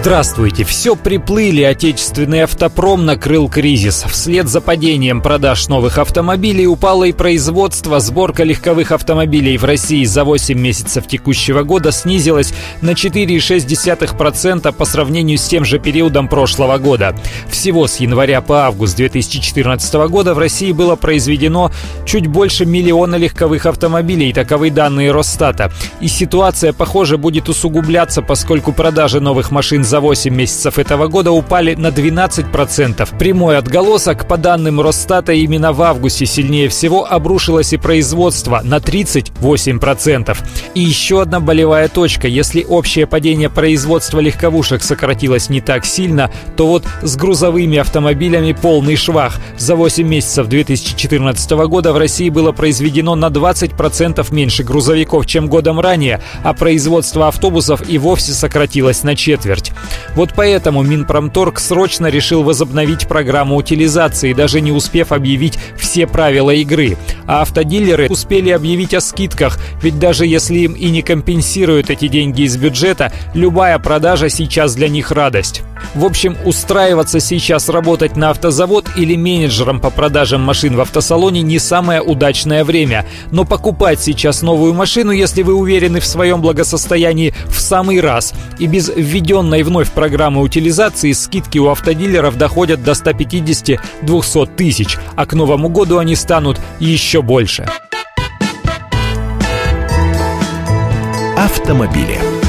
Здравствуйте! Все приплыли, отечественный автопром накрыл кризис. Вслед за падением продаж новых автомобилей упало и производство. Сборка легковых автомобилей в России за 8 месяцев текущего года снизилась на 4,6% по сравнению с тем же периодом прошлого года. Всего с января по август 2014 года в России было произведено чуть больше миллиона легковых автомобилей, таковы данные Росстата. И ситуация, похоже, будет усугубляться, поскольку продажи новых машин за 8 месяцев этого года упали на 12%. Прямой отголосок, по данным Росстата, именно в августе сильнее всего обрушилось и производство на 38%. И еще одна болевая точка. Если общее падение производства легковушек сократилось не так сильно, то вот с грузовыми автомобилями полный швах. За 8 месяцев 2014 года в России было произведено на 20% меньше грузовиков, чем годом ранее, а производство автобусов и вовсе сократилось на четверть. Вот поэтому Минпромторг срочно решил возобновить программу утилизации, даже не успев объявить все правила игры. А автодилеры успели объявить о скидках, ведь даже если им и не компенсируют эти деньги из бюджета, любая продажа сейчас для них радость. В общем, устраиваться сейчас работать на автозавод или менеджером по продажам машин в автосалоне не самое удачное время. Но покупать сейчас новую машину, если вы уверены в своем благосостоянии, в самый раз. И без введенной вновь программы утилизации скидки у автодилеров доходят до 150-200 тысяч, а к Новому году они станут еще больше. Автомобили.